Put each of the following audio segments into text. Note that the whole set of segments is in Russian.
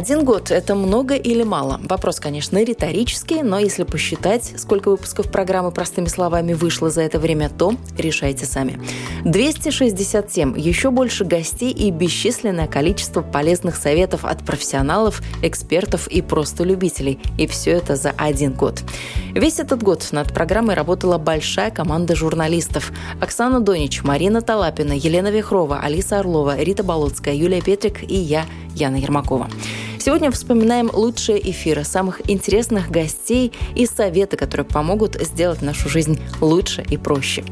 Один год – это много или мало? Вопрос, конечно, риторический, но если посчитать, сколько выпусков программы «Простыми словами» вышло за это время, то решайте сами. 267, еще больше гостей и бесчисленное количество полезных советов от профессионалов, экспертов и просто любителей. И все это за один год. Весь этот год над программой работала большая команда журналистов. Оксана Донич, Марина Талапина, Елена Вихрова, Алиса Орлова, Рита Болотская, Юлия Петрик и я, Яна Ермакова. Сегодня вспоминаем лучшие эфиры, самых интересных гостей и советы, которые помогут сделать нашу жизнь лучше и проще.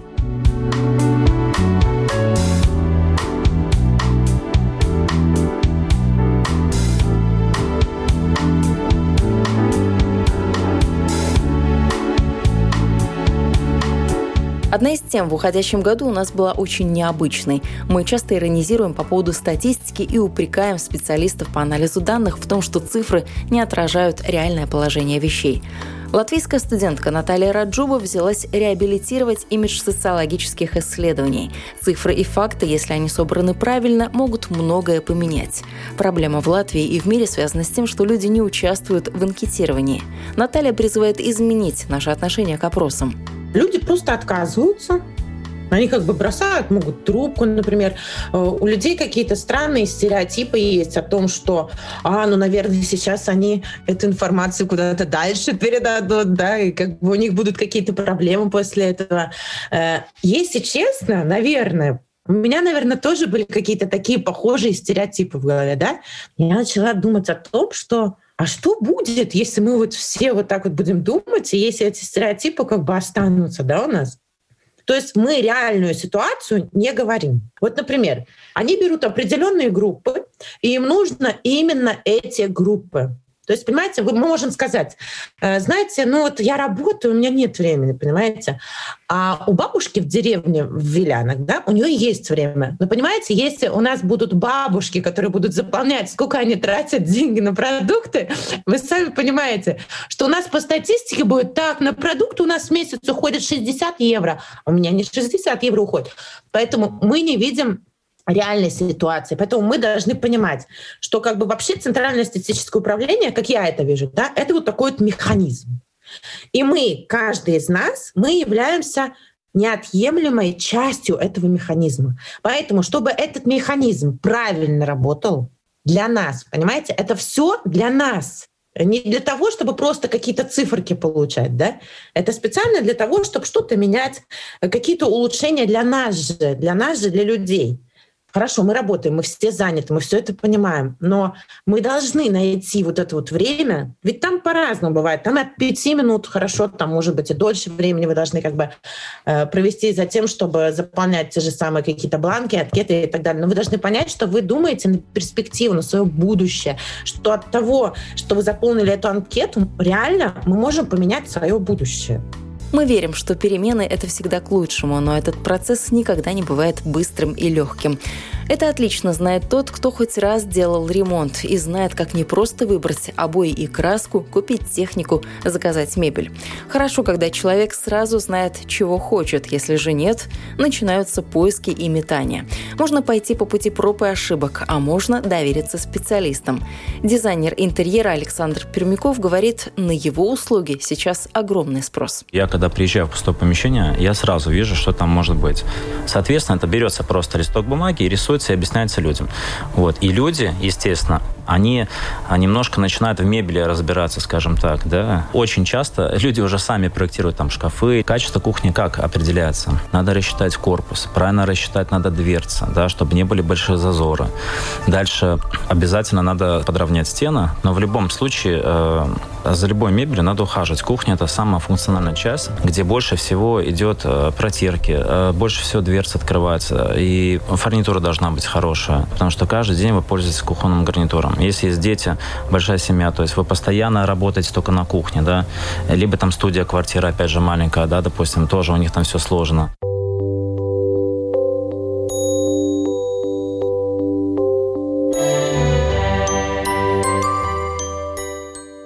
Одна из тем в уходящем году у нас была очень необычной. Мы часто иронизируем по поводу статистики и упрекаем специалистов по анализу данных в том, что цифры не отражают реальное положение вещей. Латвийская студентка Наталья Раджуба взялась реабилитировать имидж социологических исследований. Цифры и факты, если они собраны правильно, могут многое поменять. Проблема в Латвии и в мире связана с тем, что люди не участвуют в анкетировании. Наталья призывает изменить наше отношение к опросам. Люди просто отказываются. Они как бы бросают, могут трубку, например. Э, у людей какие-то странные стереотипы есть о том, что, а, ну, наверное, сейчас они эту информацию куда-то дальше передадут, да, и как бы у них будут какие-то проблемы после этого. Э, если честно, наверное, у меня, наверное, тоже были какие-то такие похожие стереотипы в голове, да. Я начала думать о том, что а что будет, если мы вот все вот так вот будем думать, и если эти стереотипы как бы останутся, да, у нас? То есть мы реальную ситуацию не говорим. Вот, например, они берут определенные группы, и им нужно именно эти группы. То есть, понимаете, мы можем сказать, «Э, знаете, ну вот я работаю, у меня нет времени, понимаете. А у бабушки в деревне в Вилянах, да, у нее есть время. Но понимаете, если у нас будут бабушки, которые будут заполнять, сколько они тратят деньги на продукты, вы сами понимаете, что у нас по статистике будет так, на продукты у нас в месяц уходит 60 евро, а у меня не 60 евро уходит. Поэтому мы не видим реальной ситуации. Поэтому мы должны понимать, что как бы вообще Центральное статистическое управление, как я это вижу, да, это вот такой вот механизм. И мы, каждый из нас, мы являемся неотъемлемой частью этого механизма. Поэтому, чтобы этот механизм правильно работал для нас, понимаете, это все для нас. Не для того, чтобы просто какие-то циферки получать, да? Это специально для того, чтобы что-то менять, какие-то улучшения для нас же, для нас же, для людей. Хорошо, мы работаем, мы все заняты, мы все это понимаем, но мы должны найти вот это вот время, ведь там по-разному бывает, там от пяти минут хорошо, там может быть и дольше времени вы должны как бы э, провести за тем, чтобы заполнять те же самые какие-то бланки, анкеты и так далее. Но вы должны понять, что вы думаете на перспективу, на свое будущее, что от того, что вы заполнили эту анкету, реально мы можем поменять свое будущее. Мы верим, что перемены – это всегда к лучшему, но этот процесс никогда не бывает быстрым и легким. Это отлично знает тот, кто хоть раз делал ремонт и знает, как не просто выбрать обои и краску, купить технику, заказать мебель. Хорошо, когда человек сразу знает, чего хочет. Если же нет, начинаются поиски и метания. Можно пойти по пути проб и ошибок, а можно довериться специалистам. Дизайнер интерьера Александр Пермяков говорит, на его услуги сейчас огромный спрос. Я когда приезжаю в пустое помещение, я сразу вижу, что там может быть. Соответственно, это берется просто листок бумаги и рисуется и объясняется людям. Вот. И люди, естественно, они немножко начинают в мебели разбираться, скажем так, да. Очень часто люди уже сами проектируют там шкафы. Качество кухни как определяется? Надо рассчитать корпус, правильно рассчитать надо дверцы, да, чтобы не были большие зазоры. Дальше обязательно надо подровнять стены, но в любом случае э, за любой мебелью надо ухаживать. Кухня – это самая функциональная часть, где больше всего идет э, протирки, э, больше всего дверцы открываются, и фурнитура должна быть хорошая, потому что каждый день вы пользуетесь кухонным гарнитуром. Если есть дети, большая семья, то есть вы постоянно работаете только на кухне, да, либо там студия, квартира, опять же, маленькая, да, допустим, тоже у них там все сложно.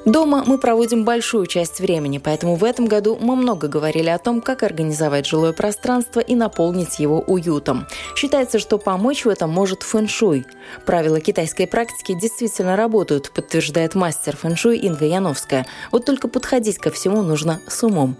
Дома мы проводим большую часть времени, поэтому в этом году мы много говорили о том, как организовать жилое пространство и наполнить его уютом. Считается, что помочь в этом может фэн-шуй. Правила китайской практики действительно работают, подтверждает мастер фэн-шуй Инга Яновская. Вот только подходить ко всему нужно с умом.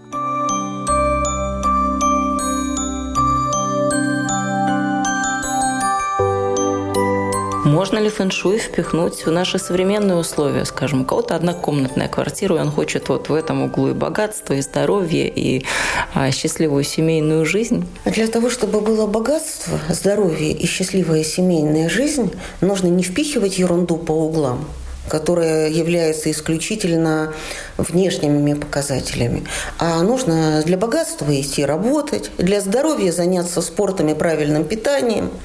Можно ли фэншуй впихнуть в наши современные условия? Скажем, у кого-то однокомнатная квартира, и он хочет вот в этом углу и богатство, и здоровье, и а, счастливую семейную жизнь? Для того, чтобы было богатство, здоровье и счастливая семейная жизнь, нужно не впихивать ерунду по углам, которая является исключительно внешними показателями. А нужно для богатства идти работать, для здоровья заняться спортом и правильным питанием –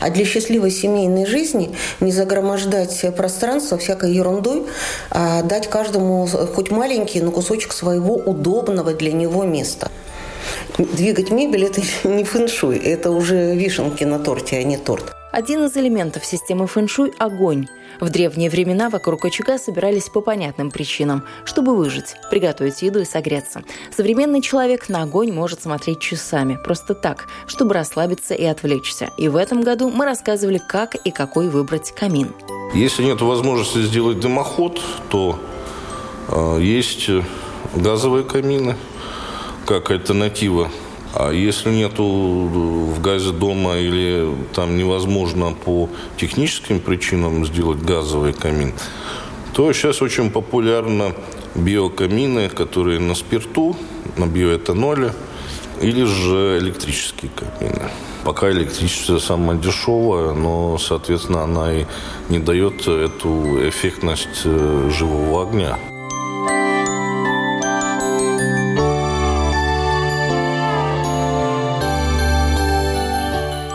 а для счастливой семейной жизни не загромождать пространство всякой ерундой, а дать каждому хоть маленький, но кусочек своего удобного для него места. Двигать мебель – это не фэншуй, это уже вишенки на торте, а не торт. Один из элементов системы фэншуй – огонь. В древние времена вокруг очага собирались по понятным причинам, чтобы выжить, приготовить еду и согреться. Современный человек на огонь может смотреть часами, просто так, чтобы расслабиться и отвлечься. И в этом году мы рассказывали, как и какой выбрать камин. Если нет возможности сделать дымоход, то э, есть газовые камины как альтернатива а если нету в газе дома или там невозможно по техническим причинам сделать газовый камин, то сейчас очень популярны биокамины, которые на спирту, на биоэтаноле, или же электрические камины. Пока электричество самое дешевое, но, соответственно, она и не дает эту эффектность э, живого огня.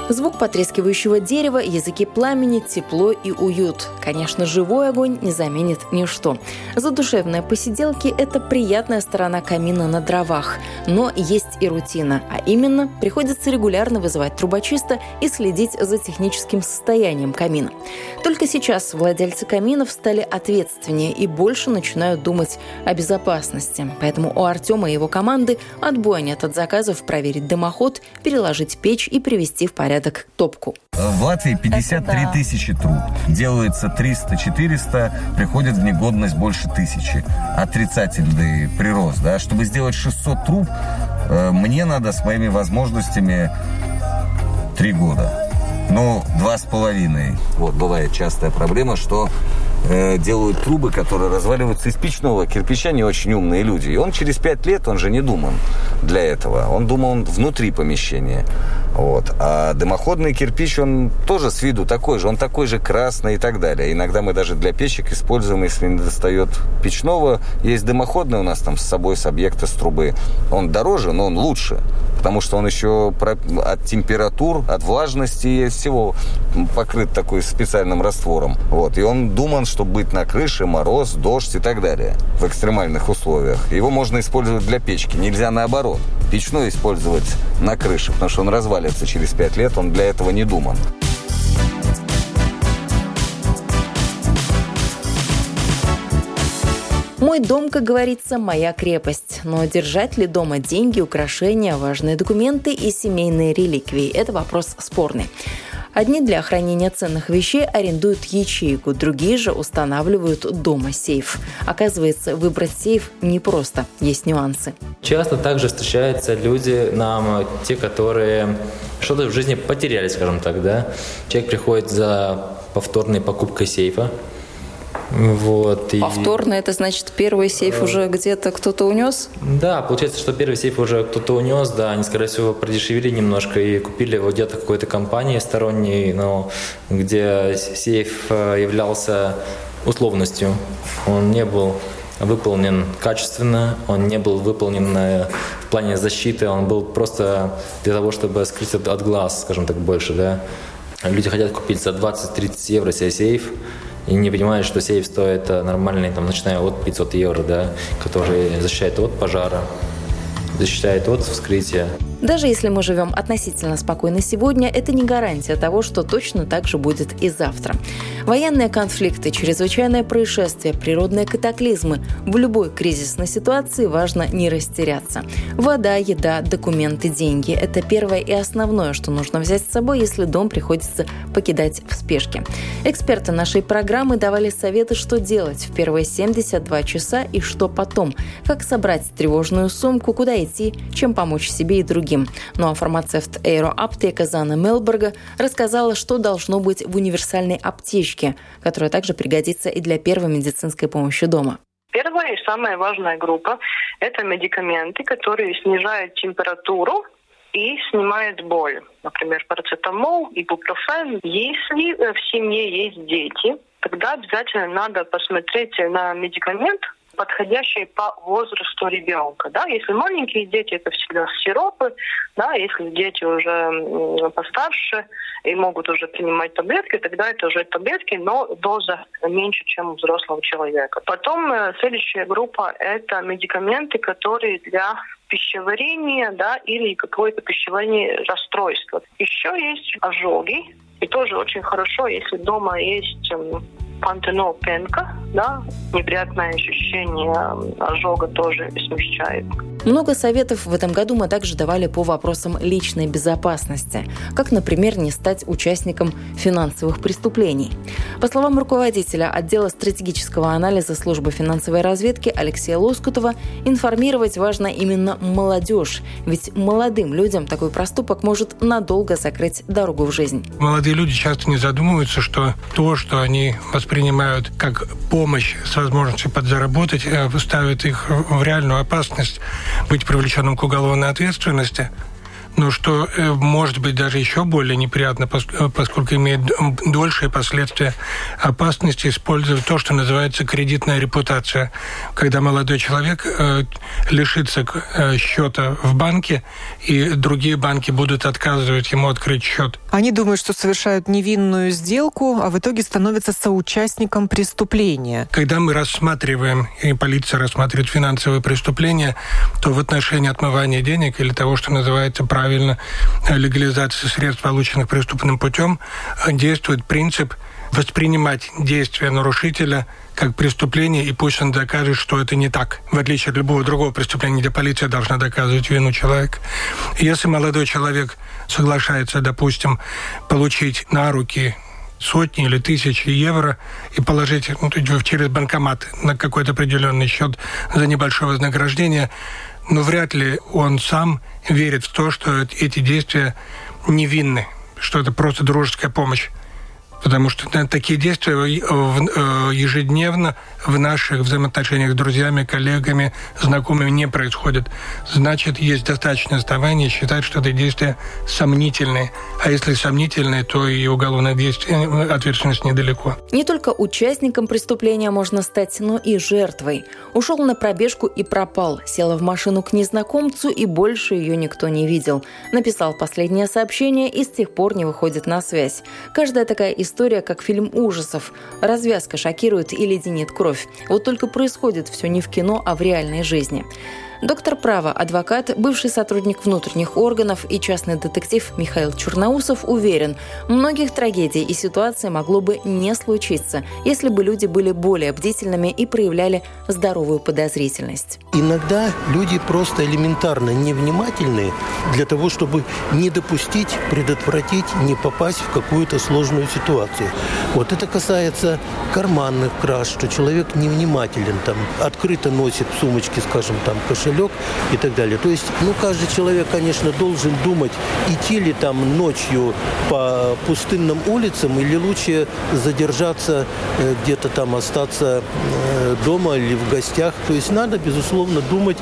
Звук потрескивающего дерева, языки пламени, тепло и уют. Конечно, живой огонь не заменит ничто. Задушевные посиделки – это приятная сторона камина на дровах. Но есть и рутина, а именно приходится регулярно вызывать трубочиста и следить за техническим состоянием камина. Только сейчас владельцы каминов стали ответственнее и больше начинают думать о безопасности. Поэтому у Артема и его команды отбоя нет от заказов проверить дымоход, переложить печь и привести в порядок порядок топку. В Латвии 53 да. тысячи труб. Делается 300-400, приходит в негодность больше тысячи. Отрицательный прирост. Да? Чтобы сделать 600 труб, э, мне надо с моими возможностями 3 года. Ну, два с половиной. Вот, бывает частая проблема, что э, делают трубы, которые разваливаются из печного кирпича, не очень умные люди. И он через пять лет, он же не думан для этого. Он думал внутри помещения. Вот. А дымоходный кирпич, он тоже с виду такой же, он такой же красный и так далее. Иногда мы даже для печек используем, если не достает печного, есть дымоходный у нас там с собой, с объекта, с трубы. Он дороже, но он лучше, потому что он еще от температур, от влажности и всего покрыт такой специальным раствором. Вот. И он думан, чтобы быть на крыше, мороз, дождь и так далее в экстремальных условиях. Его можно использовать для печки, нельзя наоборот. Печной использовать на крыше, потому что он развалится через пять лет, он для этого не думан. Мой дом, как говорится, моя крепость. Но держать ли дома деньги, украшения, важные документы и семейные реликвии – это вопрос спорный. Одни для хранения ценных вещей арендуют ячейку, другие же устанавливают дома сейф. Оказывается, выбрать сейф непросто, есть нюансы. Часто также встречаются люди, нам те, которые что-то в жизни потеряли, скажем так, да. Человек приходит за повторной покупкой сейфа, Вот, и... Повторно, это значит первый сейф уже где-то кто-то унес? Да, получается, что первый сейф уже кто-то унес, да, они, скорее всего, продешевили немножко и купили его где-то какой-то компании сторонней, но где сейф э, являлся условностью. Он не был выполнен качественно, он не был выполнен э, в плане защиты, он был просто для того, чтобы скрыть от глаз, скажем так, больше, да. Люди хотят купить за 20-30 евро себе сейф, и не понимают, что сейф стоит э, нормальный, там, начиная от 500 евро, да, который защищает от пожара, защищает от вскрытия. Даже если мы живем относительно спокойно сегодня, это не гарантия того, что точно так же будет и завтра. Военные конфликты, чрезвычайные происшествия, природные катаклизмы. В любой кризисной ситуации важно не растеряться. Вода, еда, документы, деньги – это первое и основное, что нужно взять с собой, если дом приходится покидать в спешке. Эксперты нашей программы давали советы, что делать в первые 72 часа и что потом, как собрать тревожную сумку, куда идти, чем помочь себе и другим другим. Ну а фармацевт Эйро Аптека Зана Мелберга рассказала, что должно быть в универсальной аптечке, которая также пригодится и для первой медицинской помощи дома. Первая и самая важная группа – это медикаменты, которые снижают температуру и снимают боль. Например, парацетамол, ибупрофен. Если в семье есть дети, тогда обязательно надо посмотреть на медикамент, подходящие по возрасту ребенка. Да? Если маленькие дети, это всегда сиропы, да? если дети уже постарше и могут уже принимать таблетки, тогда это уже таблетки, но доза меньше, чем у взрослого человека. Потом э, следующая группа – это медикаменты, которые для пищеварения да, или какое-то пищеварение расстройство. Еще есть ожоги, и тоже очень хорошо, если дома есть пантенол пенка, да, неприятное ощущение ожога тоже смягчает. Много советов в этом году мы также давали по вопросам личной безопасности, как, например, не стать участником финансовых преступлений. По словам руководителя отдела стратегического анализа службы финансовой разведки Алексея Лоскутова, информировать важно именно молодежь, ведь молодым людям такой проступок может надолго закрыть дорогу в жизнь. Молодые люди часто не задумываются, что то, что они воспринимают как помощь с возможностью подзаработать, э, ставит их в реальную опасность быть привлеченным к уголовной ответственности – но что э, может быть даже еще более неприятно, э, поскольку имеет дольшие последствия опасности использовать то, что называется кредитная репутация. Когда молодой человек э, лишится счета в банке, и другие банки будут отказывать ему открыть счет. Они думают, что совершают невинную сделку, а в итоге становятся соучастником преступления. Когда мы рассматриваем, и полиция рассматривает финансовые преступления, то в отношении отмывания денег или того, что называется правильно правильно легализации средств, полученных преступным путем, действует принцип воспринимать действия нарушителя как преступление, и пусть он докажет, что это не так, в отличие от любого другого преступления, где полиция должна доказывать вину человека. Если молодой человек соглашается, допустим, получить на руки сотни или тысячи евро и положить ну, через банкомат на какой-то определенный счет за небольшое вознаграждение, но вряд ли он сам верит в то, что эти действия невинны, что это просто дружеская помощь. Потому что такие действия э, ежедневно в наших взаимоотношениях с друзьями, коллегами, знакомыми не происходят. Значит, есть достаточно оснований считать, что это действия сомнительные. А если сомнительные, то и уголовная э, ответственность недалеко. Не только участником преступления можно стать, но и жертвой. Ушел на пробежку и пропал. Села в машину к незнакомцу, и больше ее никто не видел. Написал последнее сообщение и с тех пор не выходит на связь. Каждая такая история история как фильм ужасов. Развязка шокирует и леденит кровь. Вот только происходит все не в кино, а в реальной жизни. Доктор права, адвокат, бывший сотрудник внутренних органов и частный детектив Михаил Черноусов уверен, многих трагедий и ситуаций могло бы не случиться, если бы люди были более бдительными и проявляли здоровую подозрительность. Иногда люди просто элементарно невнимательны для того, чтобы не допустить, предотвратить, не попасть в какую-то сложную ситуацию. Вот это касается карманных краж, что человек невнимателен, там, открыто носит в сумочке, скажем, там, кошелек, кошелек и так далее. То есть, ну, каждый человек, конечно, должен думать, идти ли там ночью по пустынным улицам или лучше задержаться э, где-то там, остаться э, дома или в гостях. То есть надо, безусловно, думать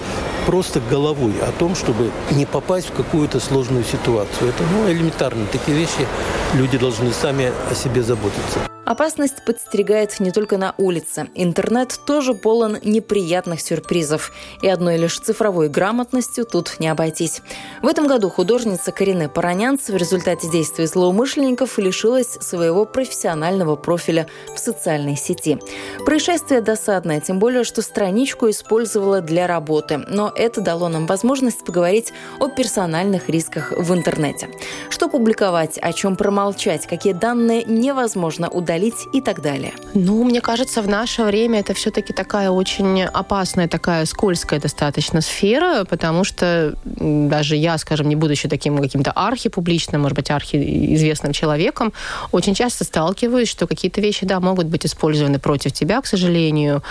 просто головой о том, чтобы не попасть в какую-то сложную ситуацию. Это ну, элементарные такие вещи. Люди должны сами о себе заботиться. Опасность подстерегает не только на улице. Интернет тоже полон неприятных сюрпризов. И одной лишь цифровой грамотностью тут не обойтись. В этом году художница Карине Паранянц в результате действий злоумышленников лишилась своего профессионального профиля в социальной сети. Происшествие досадное, тем более, что страничку использовала для работы. Но это дало нам возможность поговорить о персональных рисках в интернете. Что публиковать, о чем промолчать, какие данные невозможно удалить удалить и так далее? Ну, мне кажется, в наше время это все-таки такая очень опасная, такая скользкая достаточно сфера, потому что даже я, скажем, не будучи таким каким-то архипубличным, может быть, архиизвестным человеком, очень часто сталкиваюсь, что какие-то вещи, да, могут быть использованы против тебя, к сожалению,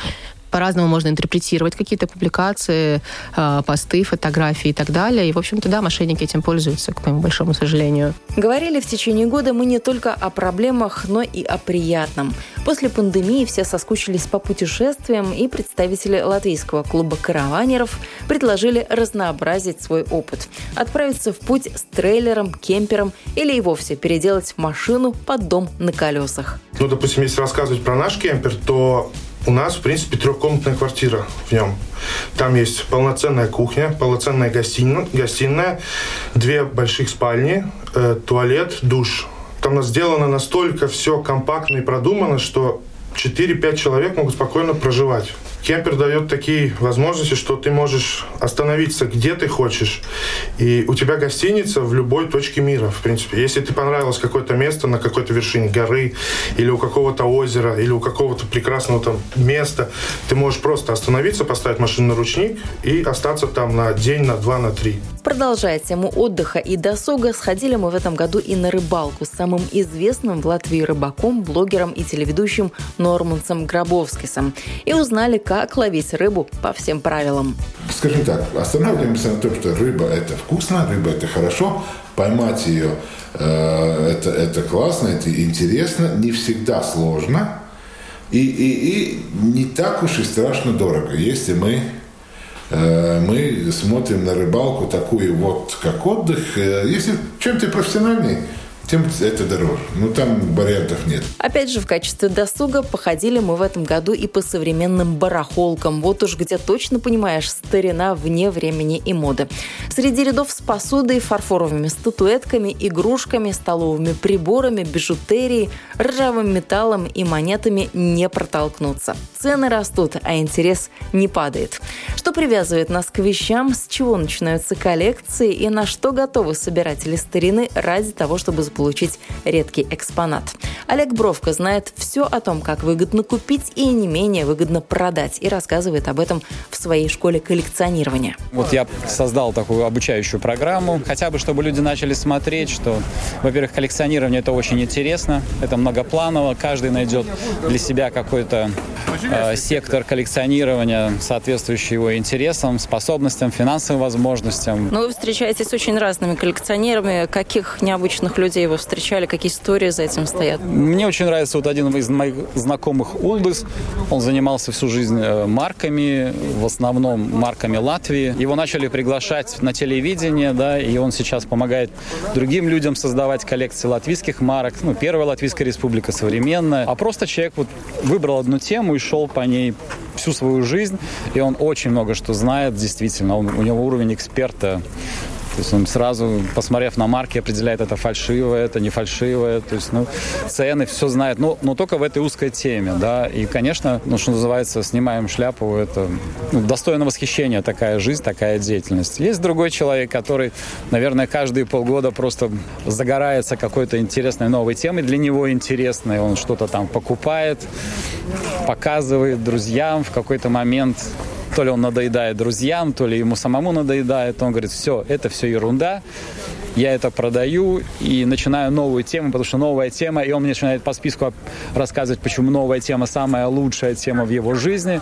по-разному можно интерпретировать какие-то публикации, а, посты, фотографии и так далее. И, в общем-то, да, мошенники этим пользуются, к моему большому сожалению. Говорили в течение года мы не только о проблемах, но и о приятном. После пандемии все соскучились по путешествиям, и представители латвийского клуба караванеров предложили разнообразить свой опыт. Отправиться в путь с трейлером, кемпером или и вовсе переделать машину под дом на колесах. Ну, допустим, если рассказывать про наш кемпер, то у нас, в принципе, трехкомнатная квартира в нем. Там есть полноценная кухня, полноценная гостиная, гостиная две больших спальни, э, туалет, душ. Там сделано настолько все компактно и продумано, что 4-5 человек могут спокойно проживать. Кемпер дает такие возможности, что ты можешь остановиться где ты хочешь. И у тебя гостиница в любой точке мира, в принципе. Если ты понравилось какое-то место на какой-то вершине горы, или у какого-то озера, или у какого-то прекрасного там места, ты можешь просто остановиться, поставить машину на ручник и остаться там на день, на два, на три. Продолжая тему отдыха и досуга, сходили мы в этом году и на рыбалку с самым известным в Латвии рыбаком, блогером и телеведущим Нормансом Гробовскисом. И узнали, как ловить рыбу по всем правилам. Скажем так, останавливаемся на том, что рыба – это вкусно, рыба – это хорошо, поймать ее э, это, это классно, это интересно, не всегда сложно и, и, и не так уж и страшно дорого, если мы Э, мы смотрим на рыбалку такую вот, как отдых. Э, если чем ты профессиональный, тем это дороже. Ну, там вариантов нет. Опять же, в качестве досуга походили мы в этом году и по современным барахолкам. Вот уж где точно понимаешь, старина вне времени и моды. Среди рядов с посудой, фарфоровыми статуэтками, игрушками, столовыми приборами, бижутерией, ржавым металлом и монетами не протолкнуться. Цены растут, а интерес не падает. Что привязывает нас к вещам, с чего начинаются коллекции и на что готовы собиратели старины ради того, чтобы получить редкий экспонат. Олег Бровко знает все о том, как выгодно купить и не менее выгодно продать, и рассказывает об этом в своей школе коллекционирования. Вот я создал такую обучающую программу, хотя бы чтобы люди начали смотреть, что, во-первых, коллекционирование это очень интересно, это многопланово, каждый найдет для себя какой-то э, сектор коллекционирования, соответствующий его интересам, способностям, финансовым возможностям. Но вы встречаетесь с очень разными коллекционерами. Каких необычных людей вы встречали? Какие истории за этим стоят? Мне очень нравится вот один из моих знакомых Улдыс. Он занимался всю жизнь э, марками, в основном марками Латвии. Его начали приглашать на телевидение, да, и он сейчас помогает другим людям создавать коллекции латвийских марок. Ну, первая Латвийская республика современная. А просто человек вот выбрал одну тему и шел по ней всю свою жизнь, и он очень много что знает, действительно. Он, у него уровень эксперта то есть он сразу, посмотрев на марки, определяет, это фальшивое, это не фальшивое. То есть, ну, цены, все знает. Но, но только в этой узкой теме, да. И, конечно, ну, что называется, снимаем шляпу, это ну, достойно восхищения такая жизнь, такая деятельность. Есть другой человек, который, наверное, каждые полгода просто загорается какой-то интересной новой темой, для него интересной. Он что-то там покупает, показывает друзьям в какой-то момент то ли он надоедает друзьям, то ли ему самому надоедает. Он говорит, все, это все ерунда. Я это продаю и начинаю новую тему, потому что новая тема, и он мне начинает по списку рассказывать, почему новая тема самая лучшая тема в его жизни.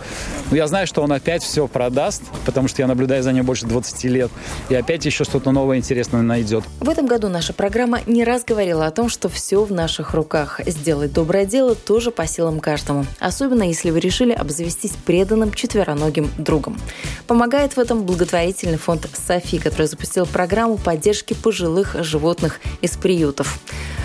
Но я знаю, что он опять все продаст, потому что я наблюдаю за ним больше 20 лет, и опять еще что-то новое интересное найдет. В этом году наша программа не раз говорила о том, что все в наших руках. Сделать доброе дело тоже по силам каждому. Особенно, если вы решили обзавестись преданным четвероногим другом. Помогает в этом благотворительный фонд «Софи», который запустил программу поддержки пожилых животных из приютов.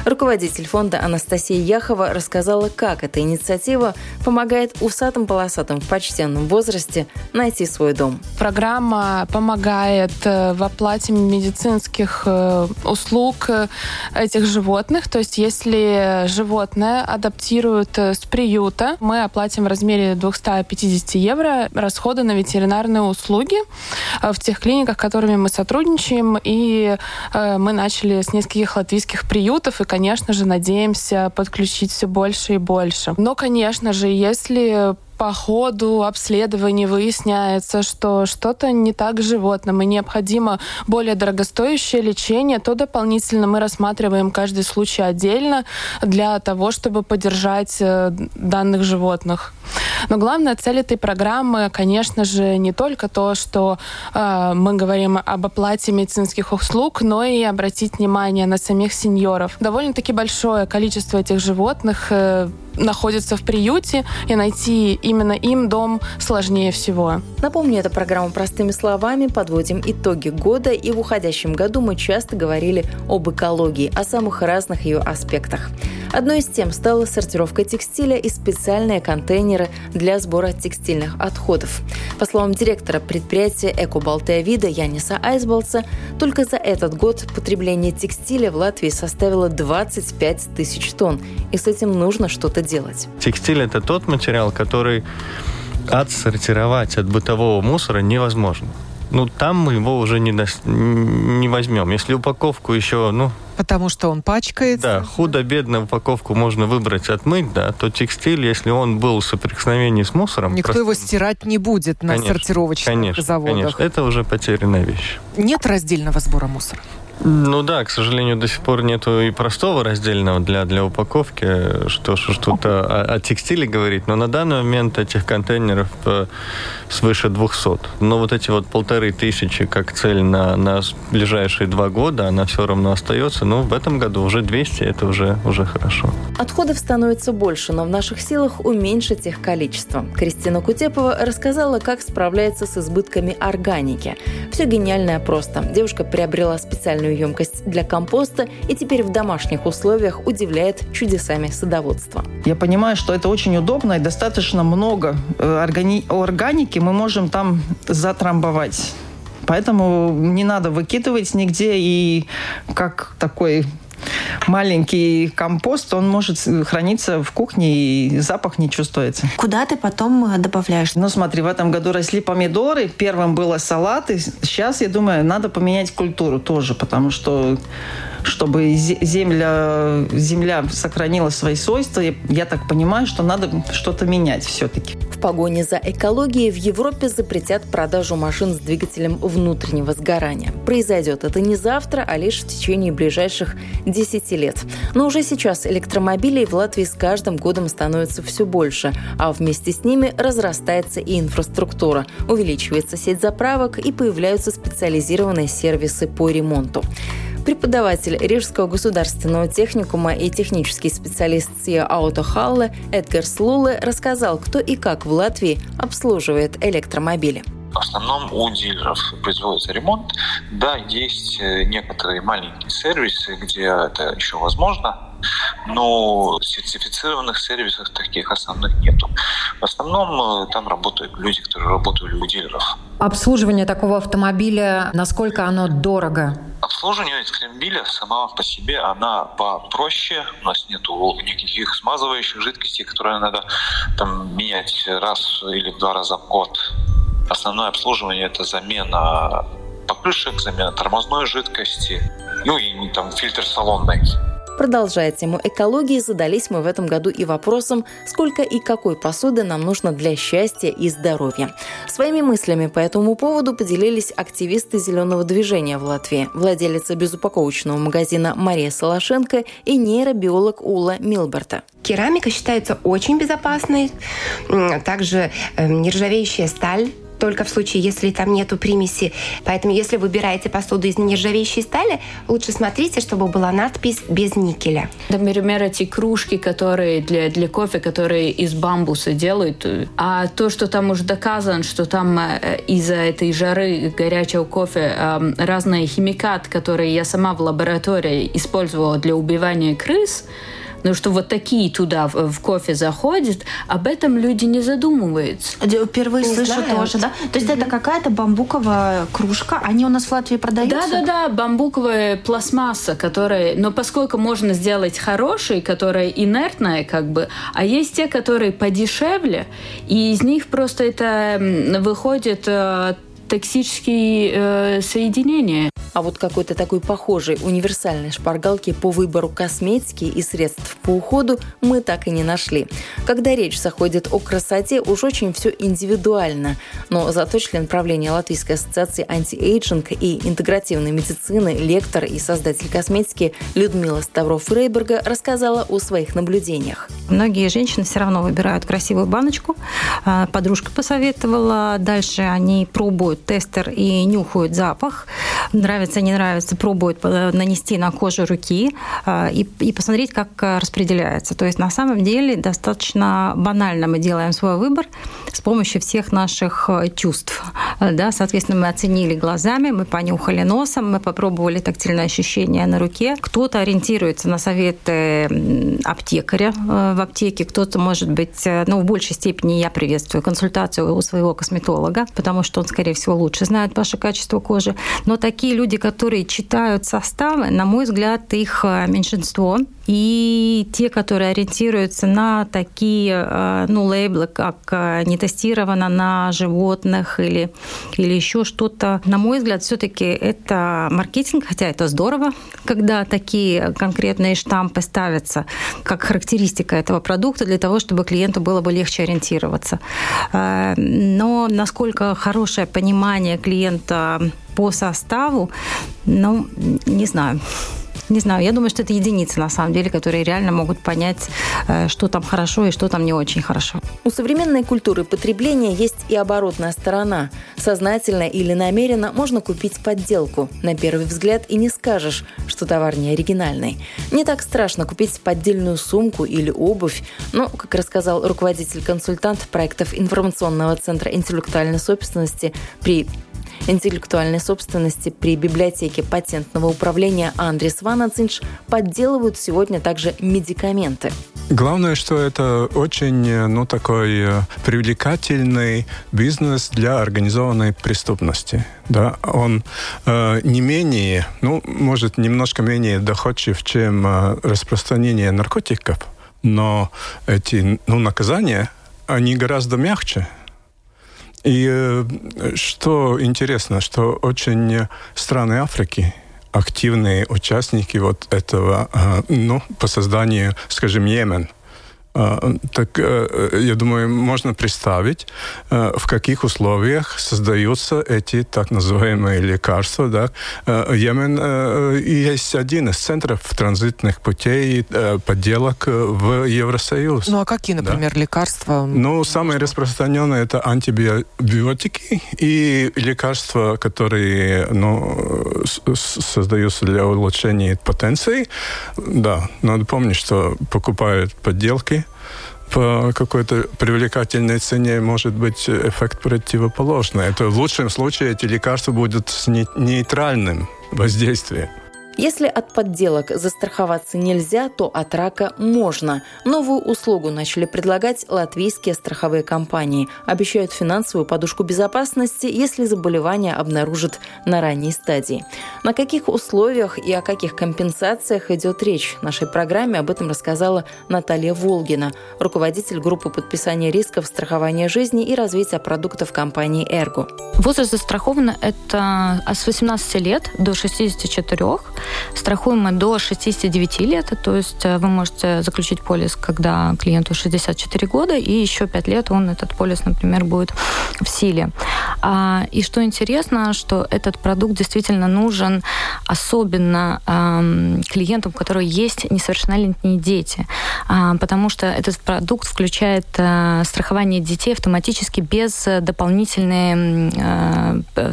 Руководитель фонда Анастасия Яхова рассказала, как эта инициатива помогает усатым-полосатым в почтенном возрасте найти свой дом. Программа помогает э, в оплате медицинских э, услуг э, этих животных. То есть если животное адаптируют с приюта, мы оплатим в размере 250 евро расходы на ветеринарные услуги в тех клиниках, которыми мы сотрудничаем. И мы начали с нескольких латвийских приютов и конечно же, надеемся подключить все больше и больше. Но, конечно же, если по ходу обследования выясняется, что что-то не так с животным и необходимо более дорогостоящее лечение, то дополнительно мы рассматриваем каждый случай отдельно для того, чтобы поддержать э, данных животных. Но главная цель этой программы, конечно же, не только то, что э, мы говорим об оплате медицинских услуг, но и обратить внимание на самих сеньоров. Довольно-таки большое количество этих животных э, находится в приюте, и найти именно им дом сложнее всего. Напомню, это программа «Простыми словами». Подводим итоги года, и в уходящем году мы часто говорили об экологии, о самых разных ее аспектах. Одной из тем стала сортировка текстиля и специальные контейнеры для сбора текстильных отходов. По словам директора предприятия «Экобалтея-Вида» Яниса Айсболса, только за этот год потребление текстиля в Латвии составило 25 тысяч тонн, и с этим нужно что-то делать. Текстиль – это тот материал, который отсортировать от бытового мусора невозможно. Ну, там мы его уже не, не возьмем. Если упаковку еще, ну, Потому что он пачкается. Да, худо-бедно упаковку можно выбрать, отмыть, да, то текстиль, если он был в соприкосновении с мусором... Никто просто... его стирать не будет на конечно, сортировочных конечно, заводах. Конечно, это уже потерянная вещь. Нет раздельного сбора мусора? Ну да, к сожалению, до сих пор нету и простого раздельного для, для упаковки, что, что что-то о, о текстиле говорить. Но на данный момент этих контейнеров э, свыше 200. Но вот эти вот полторы тысячи как цель на, на ближайшие два года, она все равно остается. Но в этом году уже 200, это уже, уже хорошо. Отходов становится больше, но в наших силах уменьшить их количество. Кристина Кутепова рассказала, как справляется с избытками органики. Все гениальное просто. Девушка приобрела специальную специальную емкость для компоста и теперь в домашних условиях удивляет чудесами садоводства. Я понимаю, что это очень удобно и достаточно много э, органи- органики мы можем там затрамбовать. Поэтому не надо выкидывать нигде и как такой маленький компост, он может храниться в кухне и запах не чувствуется. Куда ты потом э, добавляешь? Ну смотри, в этом году росли помидоры, первым было салаты. Сейчас, я думаю, надо поменять культуру тоже, потому что чтобы земля, земля сохранила свои свойства, я так понимаю, что надо что-то менять все-таки. В погоне за экологией в Европе запретят продажу машин с двигателем внутреннего сгорания. Произойдет это не завтра, а лишь в течение ближайших 10 лет. Но уже сейчас электромобилей в Латвии с каждым годом становится все больше, а вместе с ними разрастается и инфраструктура, увеличивается сеть заправок и появляются специализированные сервисы по ремонту. Преподаватель Рижского государственного техникума и технический специалист СИА Аутохалле Эдгар Слуле рассказал, кто и как в Латвии обслуживает электромобили. В основном у дилеров производится ремонт. Да, есть э, некоторые маленькие сервисы, где это еще возможно, но сертифицированных сервисов таких основных нету. В основном э, там работают люди, которые работали у дилеров. Обслуживание такого автомобиля, насколько оно дорого? Обслуживание автомобиля сама по себе, она попроще. У нас нету никаких смазывающих жидкостей, которые надо там менять раз или два раза в год. Основное обслуживание – это замена покрышек, замена тормозной жидкости, ну и там фильтр салонный. Продолжая тему экологии, задались мы в этом году и вопросом, сколько и какой посуды нам нужно для счастья и здоровья. Своими мыслями по этому поводу поделились активисты зеленого движения в Латвии, владелица безупаковочного магазина Мария Солошенко и нейробиолог Ула Милберта. Керамика считается очень безопасной, также э, нержавеющая сталь только в случае, если там нету примеси. Поэтому, если выбираете посуду из нержавеющей стали, лучше смотрите, чтобы была надпись без никеля. Например, эти кружки, которые для, для кофе, которые из бамбуса делают, а то, что там уже доказано, что там э, из-за этой жары горячего кофе э, разные химикаты, которые я сама в лаборатории использовала для убивания крыс, но что вот такие туда в, в кофе заходят, об этом люди не задумываются. Впервые не слышу знаю. тоже, да? То есть mm-hmm. это какая-то бамбуковая кружка, они у нас в Латвии продаются? Да-да-да, бамбуковая пластмасса, которая... Но поскольку можно сделать хорошие, которая инертная как бы, а есть те, которые подешевле, и из них просто это выходит э, токсические э, соединения. А вот какой-то такой похожей универсальной шпаргалки по выбору косметики и средств по уходу мы так и не нашли. Когда речь заходит о красоте, уж очень все индивидуально. Но зато член правления Латвийской ассоциации anti-aging и интегративной медицины, лектор и создатель косметики Людмила Ставров-Рейберга рассказала о своих наблюдениях. Многие женщины все равно выбирают красивую баночку. А, подружка посоветовала. Дальше они пробуют тестер и нюхают запах. Нравится, не нравится, пробуют э, нанести на кожу руки а, и, и посмотреть, как э, распределяется. То есть на самом деле достаточно банально мы делаем свой выбор с помощью всех наших э, чувств. Да, соответственно, мы оценили глазами, мы понюхали носом, мы попробовали тактильное ощущение на руке. Кто-то ориентируется на советы аптекаря в аптеке, кто-то, может быть, ну, в большей степени я приветствую консультацию у своего косметолога, потому что он, скорее всего, лучше знает ваше качество кожи. Но такие люди, которые читают составы, на мой взгляд, их э, меньшинство. И те, которые ориентируются на такие э, ну, лейблы, как э, не тестировано на животных или, или еще что-то, на мой взгляд, все-таки это маркетинг, хотя это здорово, когда такие конкретные штампы ставятся как характеристика этого продукта для того, чтобы клиенту было бы легче ориентироваться. Но насколько хорошее понимание клиента по составу, ну, не знаю. Не знаю, я думаю, что это единицы, на самом деле, которые реально могут понять, э, что там хорошо и что там не очень хорошо. У современной культуры потребления есть и оборотная сторона. Сознательно или намеренно можно купить подделку. На первый взгляд и не скажешь, что товар не оригинальный. Не так страшно купить поддельную сумку или обувь, но, как рассказал руководитель-консультант проектов информационного центра интеллектуальной собственности при интеллектуальной собственности при библиотеке патентного управления Андрис Ванацинш подделывают сегодня также медикаменты. Главное, что это очень ну, такой э, привлекательный бизнес для организованной преступности. Да? Он э, не менее, ну, может, немножко менее доходчив, чем э, распространение наркотиков, но эти ну, наказания, они гораздо мягче. И э, что интересно, что очень страны Африки активные участники вот этого, э, ну, по созданию, скажем, Йемен – а, так э, я думаю, можно представить, э, в каких условиях создаются эти так называемые лекарства. Да? Э, Йемен есть один из центров транзитных путей подделок в Евросоюз. Ну а какие, например, да? лекарства? Ну, самые распространенные это антибиотики и лекарства, которые ну, создаются для улучшения потенции. Да, надо помнить, что покупают подделки, по какой-то привлекательной цене может быть эффект противоположный. Это в лучшем случае эти лекарства будут с нейтральным воздействием. Если от подделок застраховаться нельзя, то от рака можно. Новую услугу начали предлагать латвийские страховые компании. Обещают финансовую подушку безопасности, если заболевание обнаружат на ранней стадии. На каких условиях и о каких компенсациях идет речь? В нашей программе об этом рассказала Наталья Волгина, руководитель группы подписания рисков страхования жизни и развития продуктов компании «Эрго». Возраст застрахован это с 18 лет до 64 Страхуем мы до 69 лет, то есть вы можете заключить полис, когда клиенту 64 года, и еще 5 лет он, этот полис, например, будет в силе. А, и что интересно, что этот продукт действительно нужен особенно клиентам, у которых есть несовершеннолетние дети, а, потому что этот продукт включает а, страхование детей автоматически без дополнительной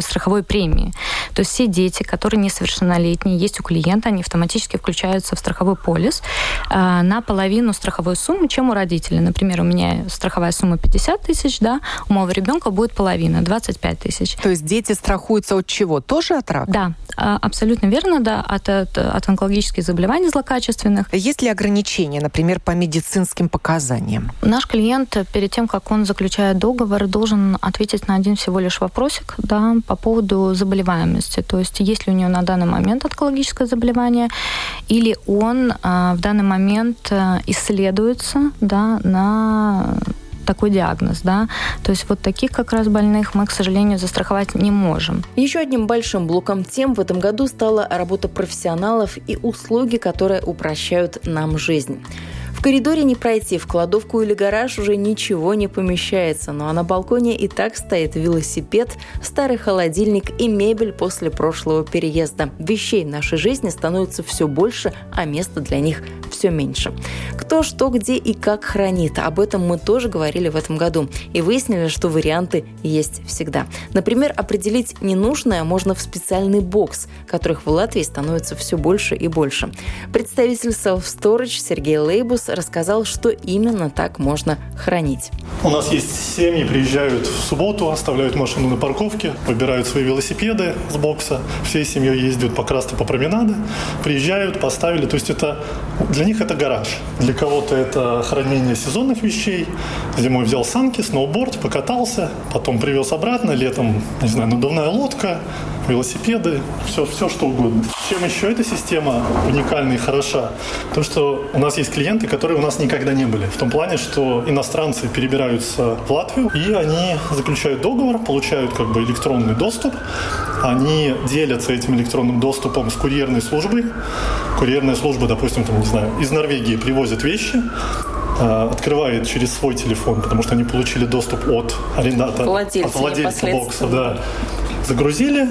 страховой премии. То есть все дети, которые несовершеннолетние, есть у клиента, они автоматически включаются в страховой полис на половину страховой суммы, чем у родителей. Например, у меня страховая сумма 50 тысяч, да, у моего ребенка будет половина, 25 тысяч. То есть дети страхуются от чего? Тоже от рака? Да, а, абсолютно верно, да, от, от, от онкологических заболеваний злокачественных. Есть ли ограничения, например, по медицинским показаниям? Наш клиент перед тем, как он заключает договор, должен ответить на один всего лишь вопросик да, по поводу заболеваемости. То есть есть ли у него на данный момент онкологическое заболевание, или он а, в данный момент а, исследуется да, на такой диагноз, да. То есть вот таких как раз больных мы, к сожалению, застраховать не можем. Еще одним большим блоком тем в этом году стала работа профессионалов и услуги, которые упрощают нам жизнь. Коридоре не пройти, в кладовку или гараж уже ничего не помещается, ну а на балконе и так стоит велосипед, старый холодильник и мебель после прошлого переезда. Вещей в нашей жизни становится все больше, а места для них все меньше. Кто что, где и как хранит, об этом мы тоже говорили в этом году и выяснили, что варианты есть всегда. Например, определить ненужное можно в специальный бокс, которых в Латвии становится все больше и больше. Представитель Self Storage Сергей Лейбус рассказал, что именно так можно хранить. У нас есть семьи, приезжают в субботу, оставляют машину на парковке, выбирают свои велосипеды с бокса, всей семьей ездят по Красной по променады, приезжают, поставили. То есть это для них это гараж. Для кого-то это хранение сезонных вещей. Зимой взял санки, сноуборд, покатался, потом привез обратно, летом, не знаю, надувная лодка, велосипеды, все, все что угодно. Чем еще эта система уникальна и хороша? То, что у нас есть клиенты, которые у нас никогда не были. В том плане, что иностранцы перебираются в Латвию, и они заключают договор, получают как бы электронный доступ, они делятся этим электронным доступом с курьерной службой. Курьерная служба, допустим, там, не знаю, из Норвегии привозит вещи, э, открывает через свой телефон, потому что они получили доступ от арендатора, от владельца бокса, да. Загрузили,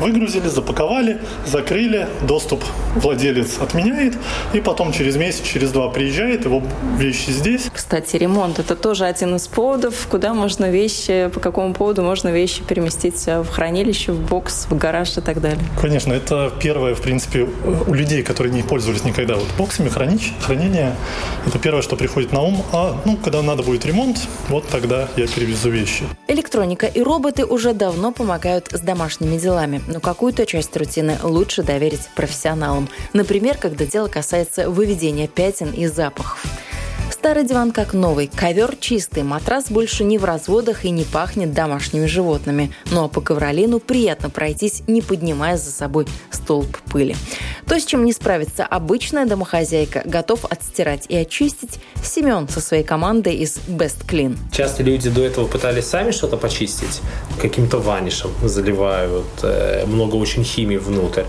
выгрузили, запаковали, закрыли, доступ владелец отменяет, и потом через месяц, через два приезжает, его вещи здесь. Кстати, ремонт – это тоже один из поводов, куда можно вещи, по какому поводу можно вещи переместить в хранилище, в бокс, в гараж и так далее. Конечно, это первое, в принципе, у людей, которые не пользовались никогда вот боксами, хранить, хранение, это первое, что приходит на ум. А, ну, когда надо будет ремонт, вот тогда я перевезу вещи. Электроника и роботы уже давно помогают с домашними делами но какую-то часть рутины лучше доверить профессионалам. Например, когда дело касается выведения пятен и запахов. Старый диван как новый, ковер чистый, матрас больше не в разводах и не пахнет домашними животными. Ну а по ковролину приятно пройтись, не поднимая за собой столб пыли. То, с чем не справится обычная домохозяйка, готов отстирать и очистить Семен со своей командой из Best Clean. Часто люди до этого пытались сами что-то почистить, каким-то ванишем заливают, э, много очень химии внутрь.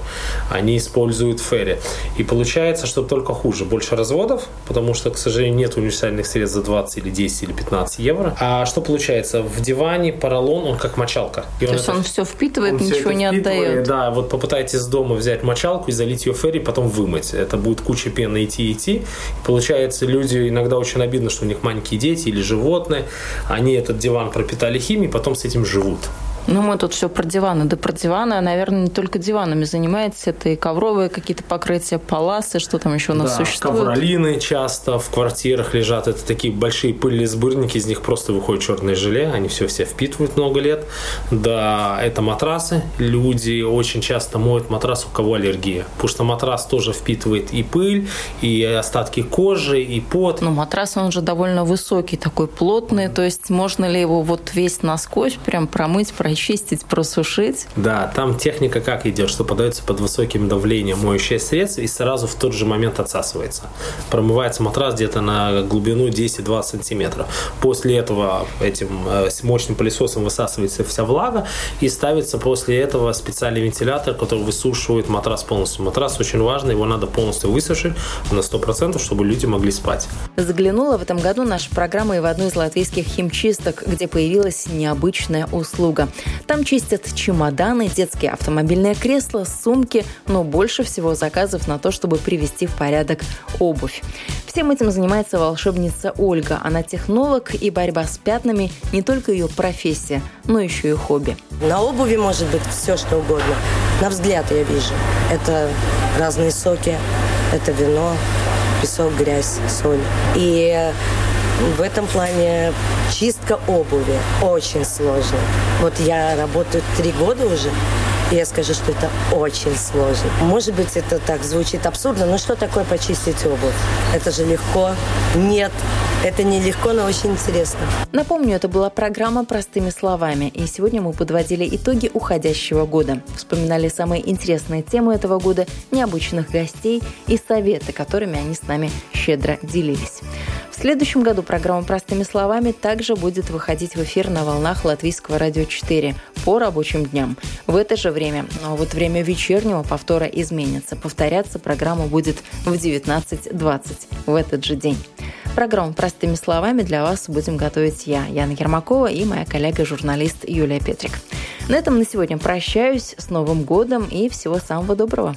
Они используют ферри. И получается, что только хуже. Больше разводов, потому что, к сожалению, нет универсальных средств за 20 или 10 или 15 евро. А что получается? В диване поролон, он как мочалка. И То есть это, он все впитывает, он ничего не отдает. Да, вот попытайтесь с дома взять мочалку и залить ее ферри, потом вымыть. Это будет куча пены идти идти. Получается, люди иногда очень обидно, что у них маленькие дети или животные. Они этот диван пропитали химией, потом с этим живут. Ну, мы тут все про диваны. Да про диваны, наверное, не только диванами занимаетесь. Это и ковровые какие-то покрытия, паласы, что там еще у нас да, существует. ковролины часто в квартирах лежат. Это такие большие пыльные сборники, из них просто выходит черное желе. Они все все впитывают много лет. Да, это матрасы. Люди очень часто моют матрас, у кого аллергия. Потому что матрас тоже впитывает и пыль, и остатки кожи, и пот. Ну, матрас, он же довольно высокий, такой плотный. То есть можно ли его вот весь насквозь прям промыть? Прочистить, просушить. Да, там техника как идет, что подается под высоким давлением моющее средство и сразу в тот же момент отсасывается. Промывается матрас где-то на глубину 10-20 сантиметров. После этого этим э, мощным пылесосом высасывается вся влага и ставится после этого специальный вентилятор, который высушивает матрас полностью. Матрас очень важный, его надо полностью высушить на 100%, чтобы люди могли спать. Заглянула в этом году наша программа и в одну из латвийских химчисток, где появилась необычная услуга. Там чистят чемоданы, детские автомобильные кресла, сумки, но больше всего заказов на то, чтобы привести в порядок обувь. Всем этим занимается волшебница Ольга. Она технолог, и борьба с пятнами не только ее профессия, но еще и хобби. На обуви может быть все, что угодно. На взгляд я вижу. Это разные соки, это вино, песок, грязь, соль. И в этом плане чистка обуви очень сложно. Вот я работаю три года уже, я скажу, что это очень сложно. Может быть, это так звучит абсурдно, но что такое почистить обувь? Это же легко. Нет, это не легко, но очень интересно. Напомню, это была программа «Простыми словами», и сегодня мы подводили итоги уходящего года. Вспоминали самые интересные темы этого года, необычных гостей и советы, которыми они с нами щедро делились. В следующем году программа «Простыми словами» также будет выходить в эфир на волнах Латвийского радио 4 по рабочим дням. В это же время, но вот время вечернего повтора изменится. Повторяться программа будет в 19.20 в этот же день. Программу «Простыми словами» для вас будем готовить я, Яна Ермакова, и моя коллега-журналист Юлия Петрик. На этом на сегодня прощаюсь. С Новым годом и всего самого доброго.